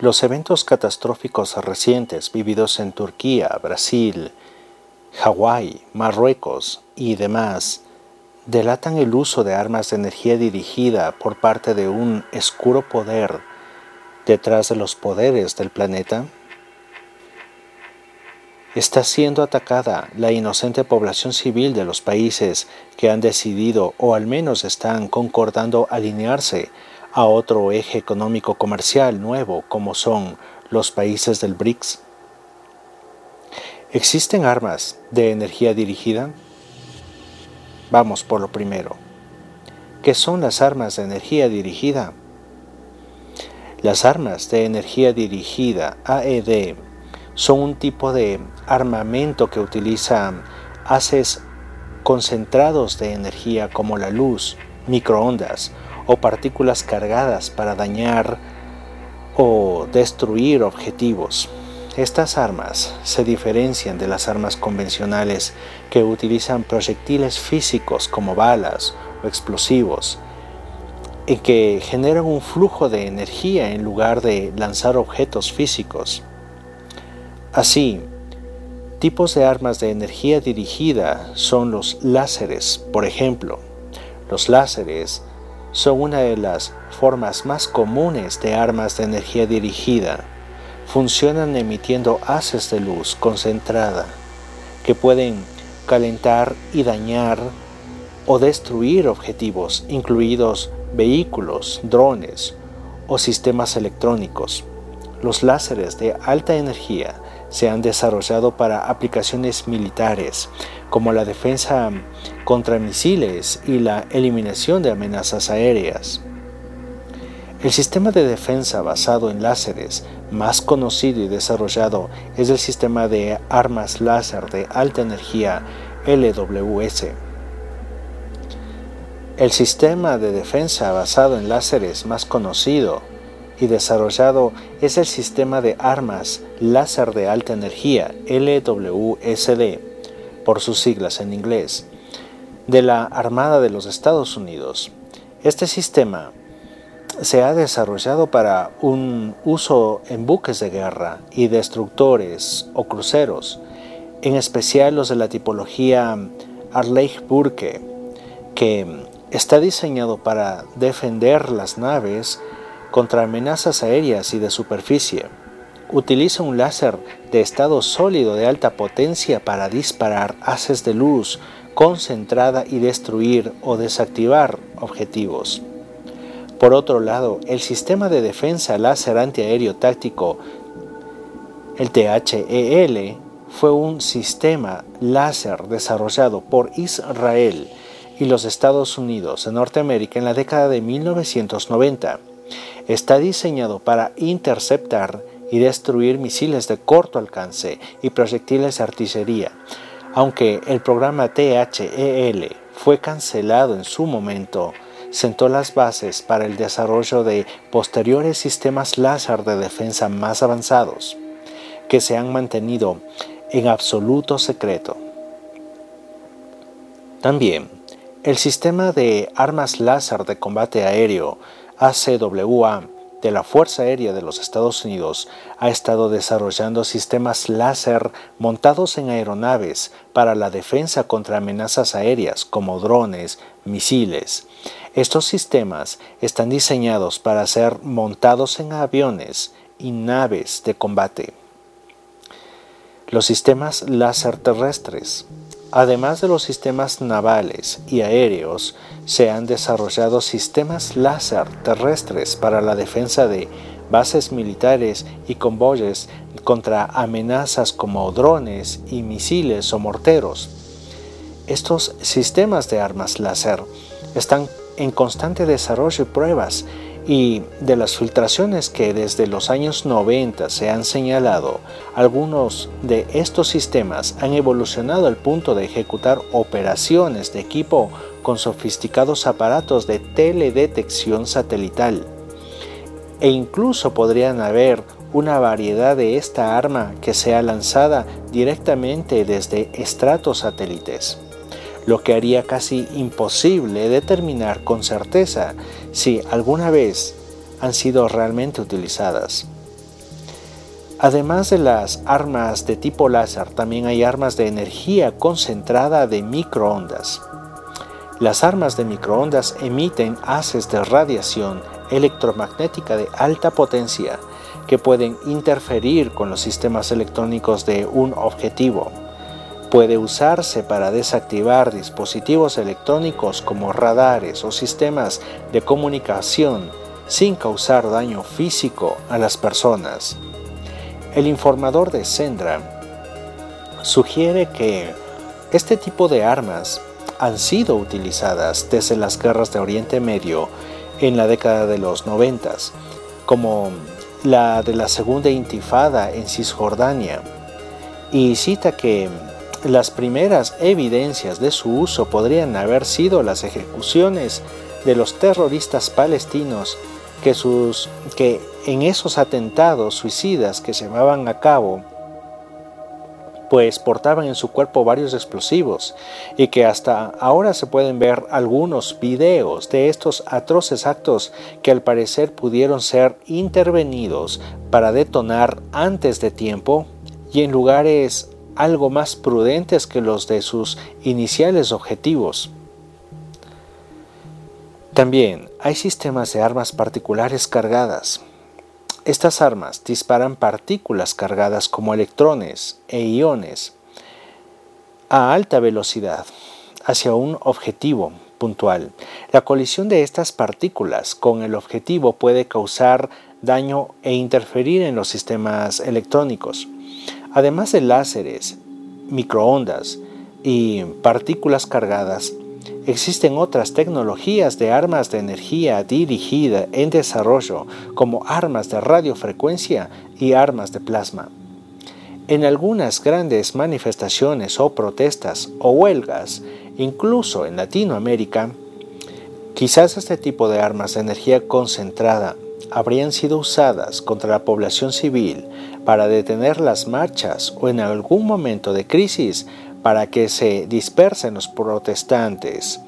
Los eventos catastróficos recientes vividos en Turquía, Brasil, Hawái, Marruecos y demás delatan el uso de armas de energía dirigida por parte de un oscuro poder detrás de los poderes del planeta? Está siendo atacada la inocente población civil de los países que han decidido o al menos están concordando alinearse a otro eje económico comercial nuevo como son los países del BRICS? ¿Existen armas de energía dirigida? Vamos por lo primero. ¿Qué son las armas de energía dirigida? Las armas de energía dirigida, AED, son un tipo de armamento que utiliza haces concentrados de energía como la luz, microondas o partículas cargadas para dañar o destruir objetivos. Estas armas se diferencian de las armas convencionales que utilizan proyectiles físicos como balas o explosivos y que generan un flujo de energía en lugar de lanzar objetos físicos. Así, tipos de armas de energía dirigida son los láseres, por ejemplo. Los láseres son una de las formas más comunes de armas de energía dirigida. Funcionan emitiendo haces de luz concentrada que pueden calentar y dañar o destruir objetivos, incluidos vehículos, drones o sistemas electrónicos. Los láseres de alta energía se han desarrollado para aplicaciones militares, como la defensa contra misiles y la eliminación de amenazas aéreas. El sistema de defensa basado en láseres más conocido y desarrollado es el sistema de armas láser de alta energía LWS. El sistema de defensa basado en láseres más conocido y desarrollado es el sistema de armas láser de alta energía, LWSD, por sus siglas en inglés, de la Armada de los Estados Unidos. Este sistema se ha desarrollado para un uso en buques de guerra y destructores o cruceros, en especial los de la tipología Arleigh-Burke, que está diseñado para defender las naves contra amenazas aéreas y de superficie. Utiliza un láser de estado sólido de alta potencia para disparar haces de luz concentrada y destruir o desactivar objetivos. Por otro lado, el sistema de defensa láser antiaéreo táctico, el THEL, fue un sistema láser desarrollado por Israel y los Estados Unidos en Norteamérica en la década de 1990 Está diseñado para interceptar y destruir misiles de corto alcance y proyectiles de artillería. Aunque el programa THEL fue cancelado en su momento, sentó las bases para el desarrollo de posteriores sistemas láser de defensa más avanzados, que se han mantenido en absoluto secreto. También, el sistema de armas láser de combate aéreo ACWA de la Fuerza Aérea de los Estados Unidos ha estado desarrollando sistemas láser montados en aeronaves para la defensa contra amenazas aéreas como drones, misiles. Estos sistemas están diseñados para ser montados en aviones y naves de combate. Los sistemas láser terrestres Además de los sistemas navales y aéreos, se han desarrollado sistemas láser terrestres para la defensa de bases militares y convoyes contra amenazas como drones y misiles o morteros. Estos sistemas de armas láser están en constante desarrollo y pruebas y de las filtraciones que desde los años 90 se han señalado, algunos de estos sistemas han evolucionado al punto de ejecutar operaciones de equipo con sofisticados aparatos de teledetección satelital. E incluso podrían haber una variedad de esta arma que sea lanzada directamente desde estratos satélites lo que haría casi imposible determinar con certeza si alguna vez han sido realmente utilizadas. Además de las armas de tipo láser, también hay armas de energía concentrada de microondas. Las armas de microondas emiten haces de radiación electromagnética de alta potencia que pueden interferir con los sistemas electrónicos de un objetivo Puede usarse para desactivar dispositivos electrónicos como radares o sistemas de comunicación sin causar daño físico a las personas. El informador de Sendra sugiere que este tipo de armas han sido utilizadas desde las guerras de Oriente Medio en la década de los noventas, como la de la Segunda Intifada en Cisjordania, y cita que las primeras evidencias de su uso podrían haber sido las ejecuciones de los terroristas palestinos que, sus, que en esos atentados suicidas que se llevaban a cabo pues portaban en su cuerpo varios explosivos y que hasta ahora se pueden ver algunos videos de estos atroces actos que al parecer pudieron ser intervenidos para detonar antes de tiempo y en lugares algo más prudentes que los de sus iniciales objetivos. También hay sistemas de armas particulares cargadas. Estas armas disparan partículas cargadas como electrones e iones a alta velocidad hacia un objetivo puntual. La colisión de estas partículas con el objetivo puede causar daño e interferir en los sistemas electrónicos. Además de láseres, microondas y partículas cargadas, existen otras tecnologías de armas de energía dirigida en desarrollo como armas de radiofrecuencia y armas de plasma. En algunas grandes manifestaciones o protestas o huelgas, incluso en Latinoamérica, quizás este tipo de armas de energía concentrada habrían sido usadas contra la población civil para detener las marchas o en algún momento de crisis para que se dispersen los protestantes.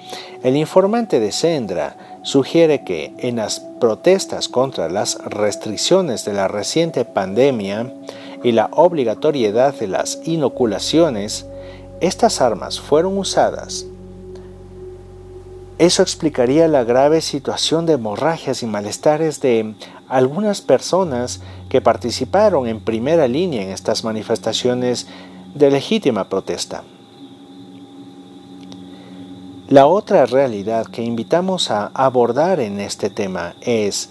El informante de Sendra sugiere que en las protestas contra las restricciones de la reciente pandemia y la obligatoriedad de las inoculaciones, estas armas fueron usadas eso explicaría la grave situación de hemorragias y malestares de algunas personas que participaron en primera línea en estas manifestaciones de legítima protesta. La otra realidad que invitamos a abordar en este tema es,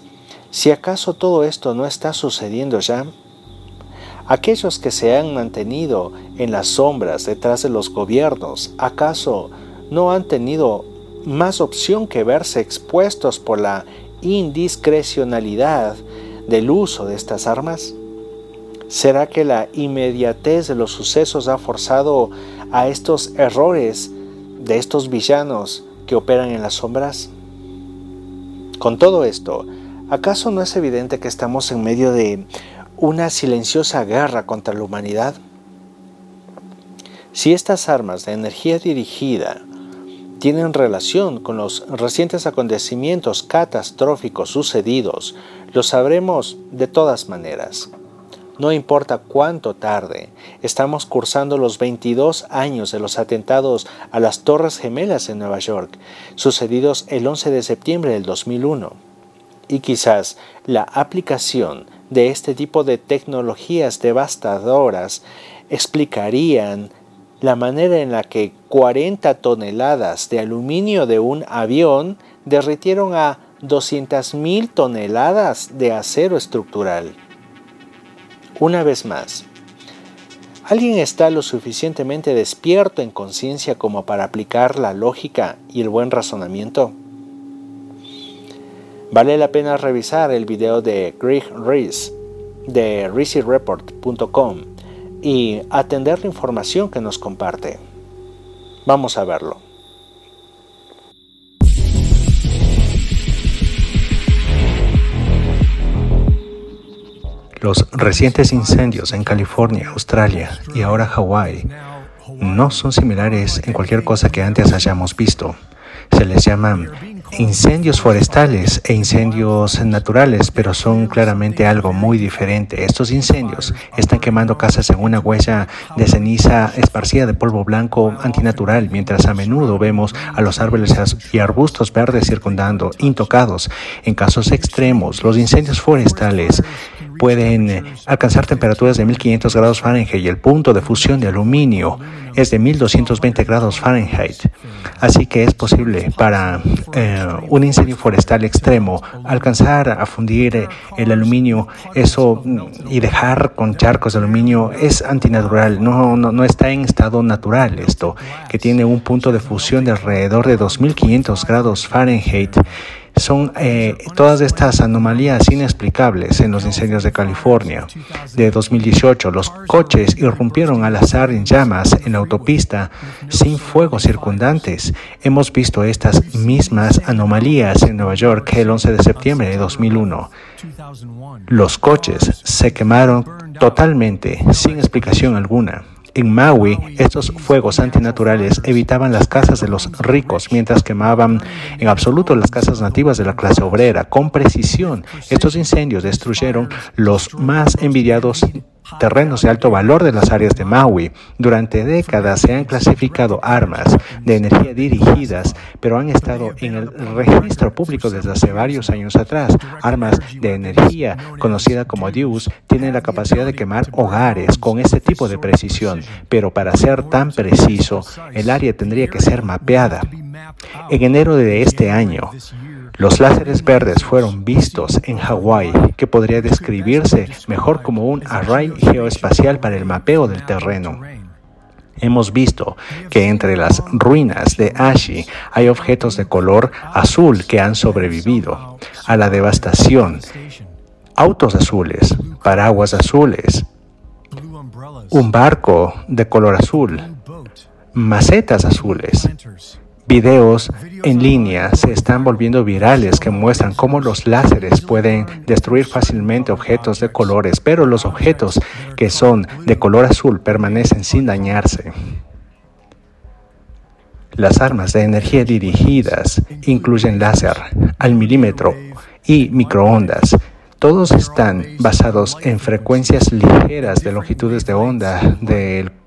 si acaso todo esto no está sucediendo ya, aquellos que se han mantenido en las sombras detrás de los gobiernos, ¿acaso no han tenido más opción que verse expuestos por la indiscrecionalidad del uso de estas armas? ¿Será que la inmediatez de los sucesos ha forzado a estos errores de estos villanos que operan en las sombras? Con todo esto, ¿acaso no es evidente que estamos en medio de una silenciosa guerra contra la humanidad? Si estas armas de energía dirigida tienen relación con los recientes acontecimientos catastróficos sucedidos, lo sabremos de todas maneras. No importa cuánto tarde, estamos cursando los 22 años de los atentados a las Torres Gemelas en Nueva York, sucedidos el 11 de septiembre del 2001. Y quizás la aplicación de este tipo de tecnologías devastadoras explicarían la manera en la que 40 toneladas de aluminio de un avión derritieron a 200.000 toneladas de acero estructural. Una vez más, ¿alguien está lo suficientemente despierto en conciencia como para aplicar la lógica y el buen razonamiento? Vale la pena revisar el video de Greg Reese de ReeseReport.com y atender la información que nos comparte. Vamos a verlo. Los recientes incendios en California, Australia y ahora Hawái no son similares en cualquier cosa que antes hayamos visto. Se les llaman incendios forestales e incendios naturales, pero son claramente algo muy diferente. Estos incendios están quemando casas en una huella de ceniza esparcida de polvo blanco antinatural, mientras a menudo vemos a los árboles y arbustos verdes circundando, intocados. En casos extremos, los incendios forestales pueden eh, alcanzar temperaturas de 1500 grados Fahrenheit y el punto de fusión de aluminio es de 1220 grados Fahrenheit. Así que es posible para eh, un incendio forestal extremo alcanzar a fundir eh, el aluminio. Eso mm, y dejar con charcos de aluminio es antinatural, no, no, no está en estado natural esto, que tiene un punto de fusión de alrededor de 2500 grados Fahrenheit son eh, todas estas anomalías inexplicables en los incendios de California. De 2018, los coches irrumpieron al azar en llamas en la autopista sin fuegos circundantes. Hemos visto estas mismas anomalías en Nueva York el 11 de septiembre de 2001. Los coches se quemaron totalmente sin explicación alguna. En Maui, estos fuegos antinaturales evitaban las casas de los ricos mientras quemaban en absoluto las casas nativas de la clase obrera. Con precisión, estos incendios destruyeron los más envidiados terrenos de alto valor de las áreas de Maui. Durante décadas se han clasificado armas de energía dirigidas, pero han estado en el registro público desde hace varios años atrás. Armas de energía, conocida como DUS, tienen la capacidad de quemar hogares con este tipo de precisión, pero para ser tan preciso, el área tendría que ser mapeada. En enero de este año, los láseres verdes fueron vistos en Hawái, que podría describirse mejor como un array geoespacial para el mapeo del terreno. Hemos visto que entre las ruinas de Ashi hay objetos de color azul que han sobrevivido a la devastación. Autos azules, paraguas azules, un barco de color azul, macetas azules, Videos en línea se están volviendo virales que muestran cómo los láseres pueden destruir fácilmente objetos de colores, pero los objetos que son de color azul permanecen sin dañarse. Las armas de energía dirigidas incluyen láser al milímetro y microondas. Todos están basados en frecuencias ligeras de longitudes de onda del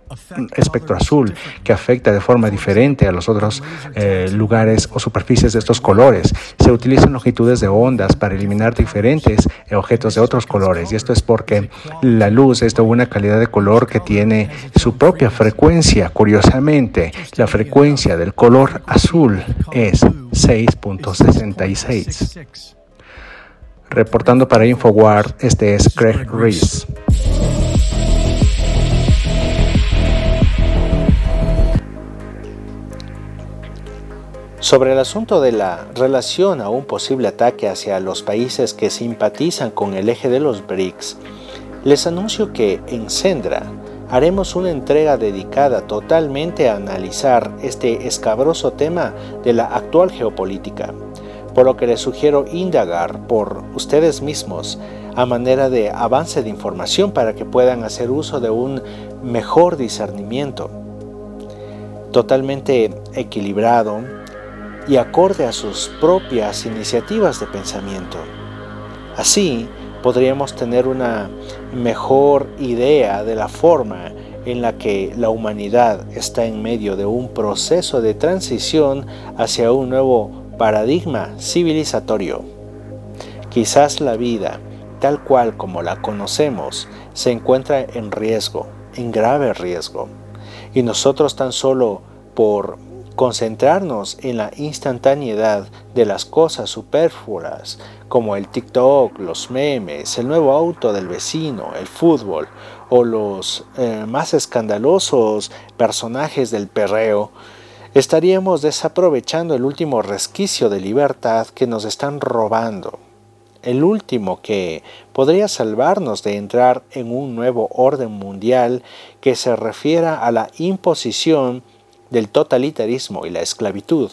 espectro azul que afecta de forma diferente a los otros eh, lugares o superficies de estos colores. Se utilizan longitudes de ondas para eliminar diferentes objetos de otros colores y esto es porque la luz es de una calidad de color que tiene su propia frecuencia. Curiosamente, la frecuencia del color azul es 6.66. Reportando para Infowar, este es Greg Reese. Sobre el asunto de la relación a un posible ataque hacia los países que simpatizan con el eje de los BRICS, les anuncio que en Sendra haremos una entrega dedicada totalmente a analizar este escabroso tema de la actual geopolítica, por lo que les sugiero indagar por ustedes mismos a manera de avance de información para que puedan hacer uso de un mejor discernimiento, totalmente equilibrado, y acorde a sus propias iniciativas de pensamiento. Así podríamos tener una mejor idea de la forma en la que la humanidad está en medio de un proceso de transición hacia un nuevo paradigma civilizatorio. Quizás la vida, tal cual como la conocemos, se encuentra en riesgo, en grave riesgo, y nosotros tan solo por concentrarnos en la instantaneidad de las cosas superfluas como el TikTok, los memes, el nuevo auto del vecino, el fútbol o los eh, más escandalosos personajes del perreo, estaríamos desaprovechando el último resquicio de libertad que nos están robando, el último que podría salvarnos de entrar en un nuevo orden mundial que se refiera a la imposición del totalitarismo y la esclavitud,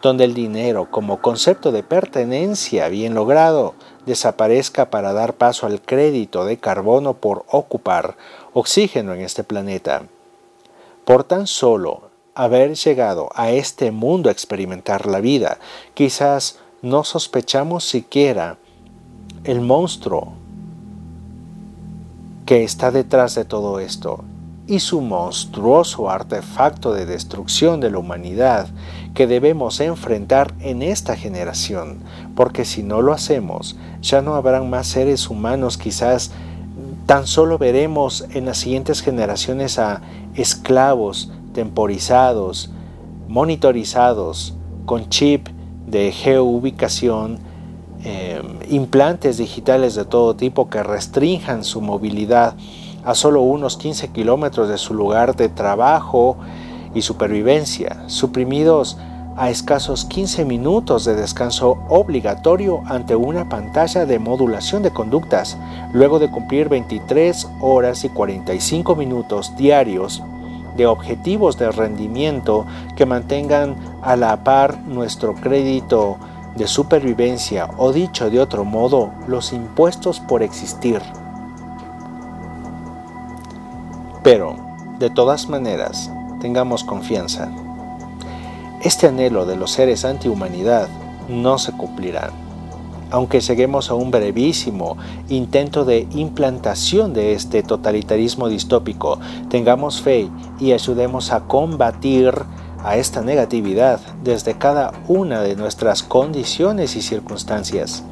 donde el dinero como concepto de pertenencia bien logrado desaparezca para dar paso al crédito de carbono por ocupar oxígeno en este planeta. Por tan solo haber llegado a este mundo a experimentar la vida, quizás no sospechamos siquiera el monstruo que está detrás de todo esto y su monstruoso artefacto de destrucción de la humanidad que debemos enfrentar en esta generación, porque si no lo hacemos, ya no habrán más seres humanos, quizás tan solo veremos en las siguientes generaciones a esclavos temporizados, monitorizados, con chip de geoubicación, eh, implantes digitales de todo tipo que restrinjan su movilidad a solo unos 15 kilómetros de su lugar de trabajo y supervivencia, suprimidos a escasos 15 minutos de descanso obligatorio ante una pantalla de modulación de conductas, luego de cumplir 23 horas y 45 minutos diarios de objetivos de rendimiento que mantengan a la par nuestro crédito de supervivencia o dicho de otro modo, los impuestos por existir. Pero, de todas maneras, tengamos confianza. Este anhelo de los seres antihumanidad no se cumplirá. Aunque lleguemos a un brevísimo intento de implantación de este totalitarismo distópico, tengamos fe y ayudemos a combatir a esta negatividad desde cada una de nuestras condiciones y circunstancias.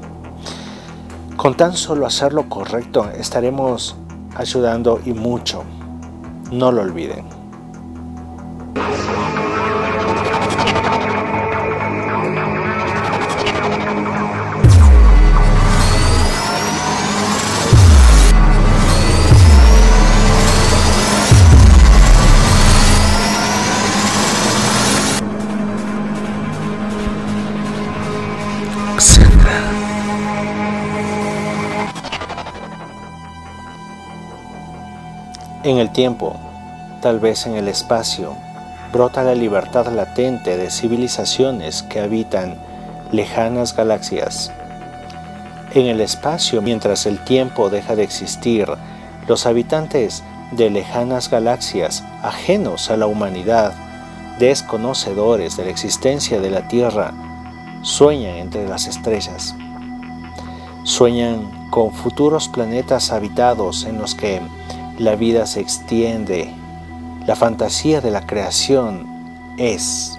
Con tan solo hacer lo correcto estaremos ayudando y mucho. No lo olviden. Tiempo, tal vez en el espacio, brota la libertad latente de civilizaciones que habitan lejanas galaxias. En el espacio, mientras el tiempo deja de existir, los habitantes de lejanas galaxias, ajenos a la humanidad, desconocedores de la existencia de la Tierra, sueñan entre las estrellas. Sueñan con futuros planetas habitados en los que la vida se extiende, la fantasía de la creación es,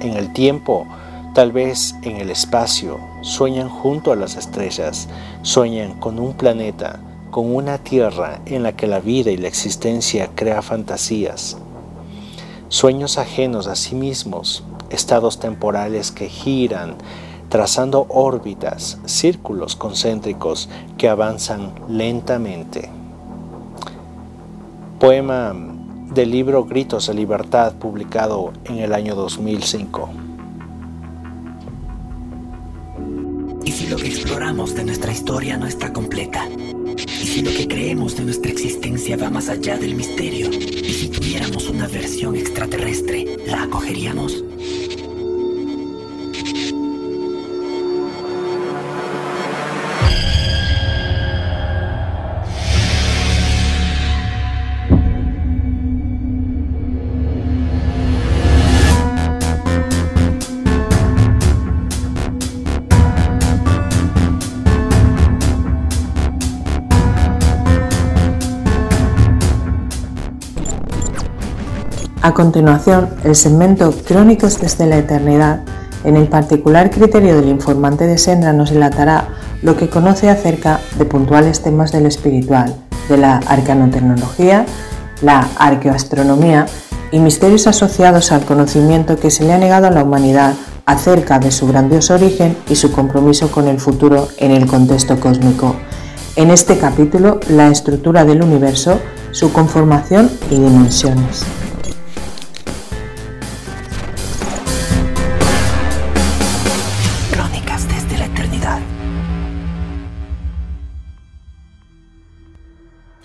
en el tiempo, tal vez en el espacio, sueñan junto a las estrellas, sueñan con un planeta, con una tierra en la que la vida y la existencia crea fantasías, sueños ajenos a sí mismos, estados temporales que giran, trazando órbitas, círculos concéntricos que avanzan lentamente. Poema del libro Gritos de Libertad publicado en el año 2005. ¿Y si lo que exploramos de nuestra historia no está completa? ¿Y si lo que creemos de nuestra existencia va más allá del misterio? ¿Y si tuviéramos una versión extraterrestre, la acogeríamos? Continuación, el segmento Crónicas desde la Eternidad, en el particular criterio del informante de Sendra, nos relatará lo que conoce acerca de puntuales temas del espiritual, de la arcanotecnología, la arqueoastronomía y misterios asociados al conocimiento que se le ha negado a la humanidad acerca de su grandioso origen y su compromiso con el futuro en el contexto cósmico. En este capítulo, la estructura del universo, su conformación y dimensiones.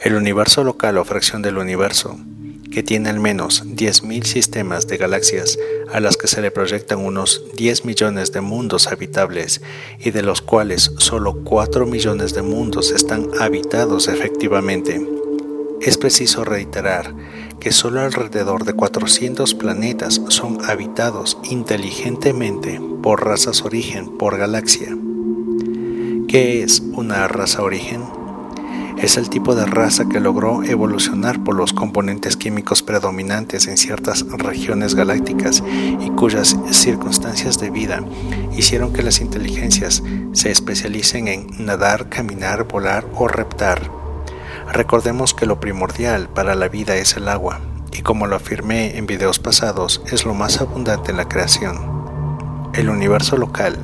El universo local o fracción del universo, que tiene al menos 10.000 sistemas de galaxias a las que se le proyectan unos 10 millones de mundos habitables y de los cuales solo 4 millones de mundos están habitados efectivamente. Es preciso reiterar que solo alrededor de 400 planetas son habitados inteligentemente por razas origen por galaxia. ¿Qué es una raza origen? Es el tipo de raza que logró evolucionar por los componentes químicos predominantes en ciertas regiones galácticas y cuyas circunstancias de vida hicieron que las inteligencias se especialicen en nadar, caminar, volar o reptar. Recordemos que lo primordial para la vida es el agua, y como lo afirmé en videos pasados, es lo más abundante en la creación el universo local,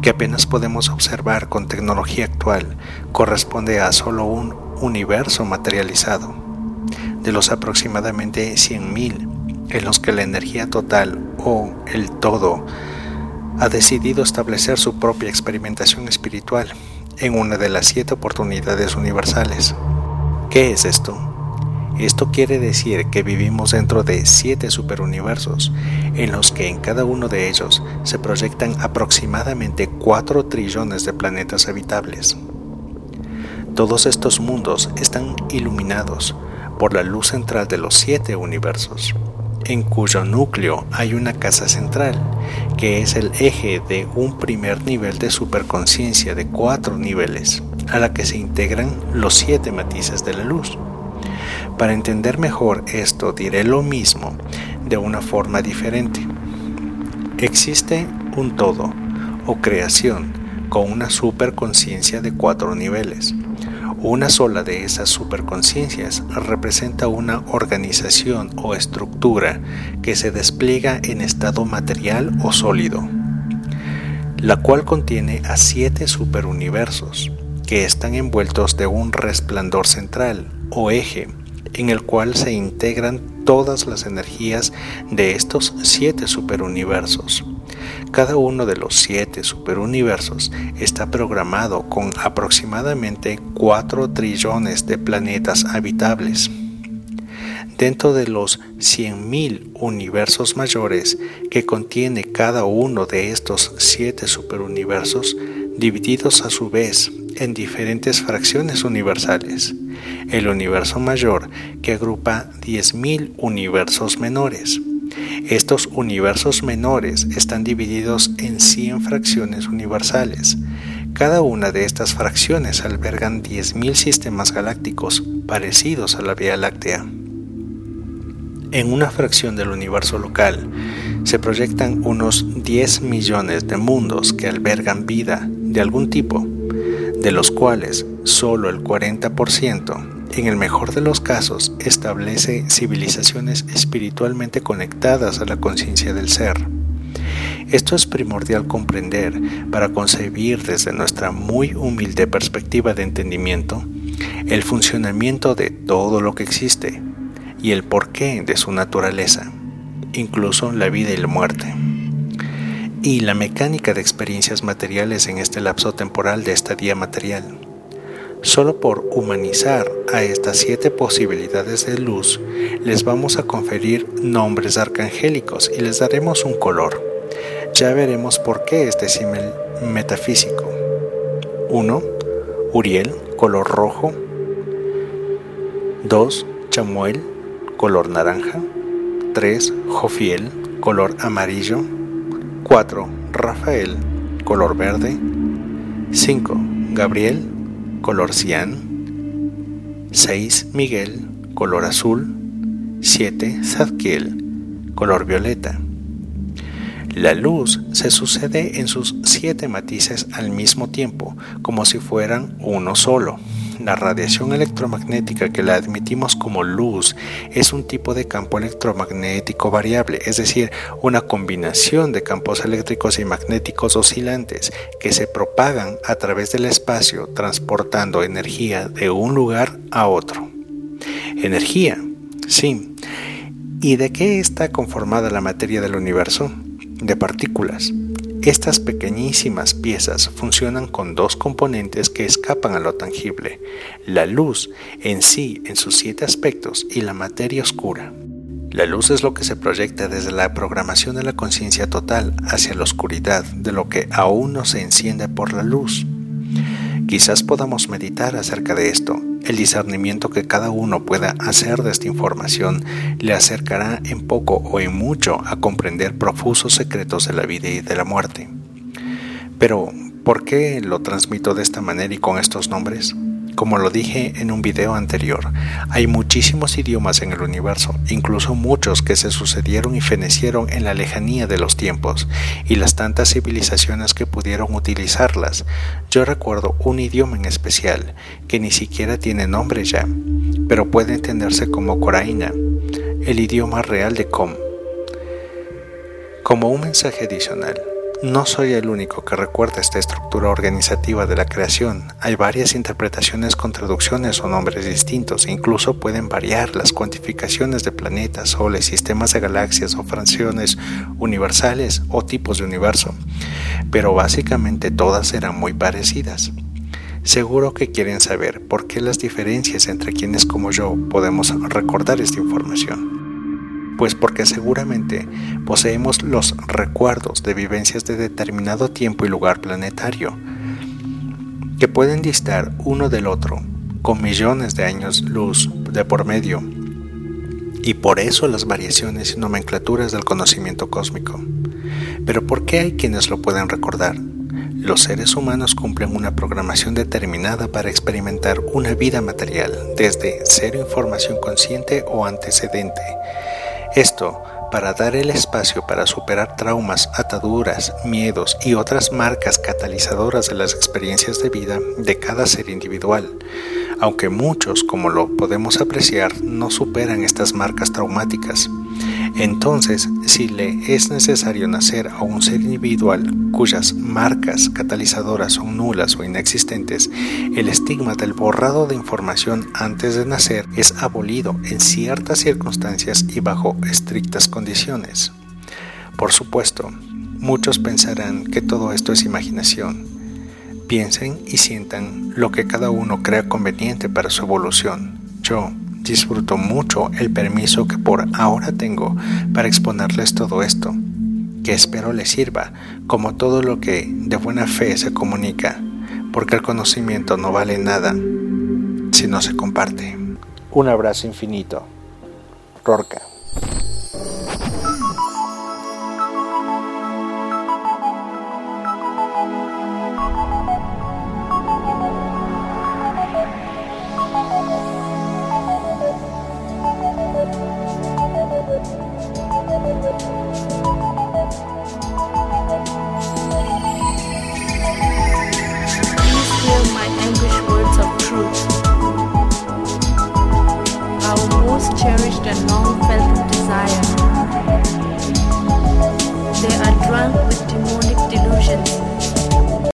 que apenas podemos observar con tecnología actual, corresponde a solo un universo materializado, de los aproximadamente 100.000 en los que la energía total o el todo ha decidido establecer su propia experimentación espiritual en una de las siete oportunidades universales. ¿Qué es esto? Esto quiere decir que vivimos dentro de siete superuniversos, en los que en cada uno de ellos se proyectan aproximadamente 4 trillones de planetas habitables. Todos estos mundos están iluminados por la luz central de los siete universos, en cuyo núcleo hay una casa central, que es el eje de un primer nivel de superconciencia de cuatro niveles, a la que se integran los siete matices de la luz. Para entender mejor esto diré lo mismo de una forma diferente. Existe un todo o creación con una superconciencia de cuatro niveles. Una sola de esas superconciencias representa una organización o estructura que se despliega en estado material o sólido, la cual contiene a siete superuniversos que están envueltos de un resplandor central o eje en el cual se integran todas las energías de estos siete superuniversos. Cada uno de los siete superuniversos está programado con aproximadamente 4 trillones de planetas habitables. Dentro de los 100.000 universos mayores que contiene cada uno de estos siete superuniversos, divididos a su vez en diferentes fracciones universales, el universo mayor que agrupa 10.000 universos menores. Estos universos menores están divididos en 100 fracciones universales. Cada una de estas fracciones albergan 10.000 sistemas galácticos parecidos a la Vía Láctea. En una fracción del universo local se proyectan unos 10 millones de mundos que albergan vida de algún tipo, de los cuales solo el 40% en el mejor de los casos, establece civilizaciones espiritualmente conectadas a la conciencia del ser. Esto es primordial comprender para concebir desde nuestra muy humilde perspectiva de entendimiento el funcionamiento de todo lo que existe y el porqué de su naturaleza, incluso la vida y la muerte, y la mecánica de experiencias materiales en este lapso temporal de estadía material. Solo por humanizar a estas siete posibilidades de luz, les vamos a conferir nombres arcangélicos y les daremos un color. Ya veremos por qué este símil metafísico. 1. Uriel, color rojo. 2. Chamuel, color naranja. 3. Jofiel, color amarillo. 4. Rafael, color verde. 5. Gabriel, color cian, 6 Miguel, color azul, 7 Zadkiel, color violeta. La luz se sucede en sus siete matices al mismo tiempo, como si fueran uno solo. La radiación electromagnética que la admitimos como luz es un tipo de campo electromagnético variable, es decir, una combinación de campos eléctricos y magnéticos oscilantes que se propagan a través del espacio transportando energía de un lugar a otro. Energía, sí. ¿Y de qué está conformada la materia del universo? De partículas. Estas pequeñísimas piezas funcionan con dos componentes que escapan a lo tangible, la luz en sí en sus siete aspectos y la materia oscura. La luz es lo que se proyecta desde la programación de la conciencia total hacia la oscuridad de lo que aún no se enciende por la luz. Quizás podamos meditar acerca de esto. El discernimiento que cada uno pueda hacer de esta información le acercará en poco o en mucho a comprender profusos secretos de la vida y de la muerte. Pero, ¿por qué lo transmito de esta manera y con estos nombres? Como lo dije en un video anterior, hay muchísimos idiomas en el universo, incluso muchos que se sucedieron y fenecieron en la lejanía de los tiempos, y las tantas civilizaciones que pudieron utilizarlas. Yo recuerdo un idioma en especial, que ni siquiera tiene nombre ya, pero puede entenderse como Coraina, el idioma real de Com. Como un mensaje adicional, no soy el único que recuerda esta estructura organizativa de la creación. Hay varias interpretaciones con traducciones o nombres distintos. Incluso pueden variar las cuantificaciones de planetas, soles, sistemas de galaxias o fracciones universales o tipos de universo. Pero básicamente todas eran muy parecidas. Seguro que quieren saber por qué las diferencias entre quienes como yo podemos recordar esta información pues porque seguramente poseemos los recuerdos de vivencias de determinado tiempo y lugar planetario, que pueden distar uno del otro con millones de años luz de por medio, y por eso las variaciones y nomenclaturas del conocimiento cósmico. Pero ¿por qué hay quienes lo pueden recordar? Los seres humanos cumplen una programación determinada para experimentar una vida material, desde cero información consciente o antecedente, esto para dar el espacio para superar traumas, ataduras, miedos y otras marcas catalizadoras de las experiencias de vida de cada ser individual, aunque muchos, como lo podemos apreciar, no superan estas marcas traumáticas. Entonces, si le es necesario nacer a un ser individual cuyas marcas catalizadoras son nulas o inexistentes, el estigma del borrado de información antes de nacer es abolido en ciertas circunstancias y bajo estrictas condiciones. Por supuesto, muchos pensarán que todo esto es imaginación. Piensen y sientan lo que cada uno crea conveniente para su evolución. Yo, disfruto mucho el permiso que por ahora tengo para exponerles todo esto, que espero les sirva como todo lo que de buena fe se comunica, porque el conocimiento no vale nada si no se comparte. Un abrazo infinito. Rorca.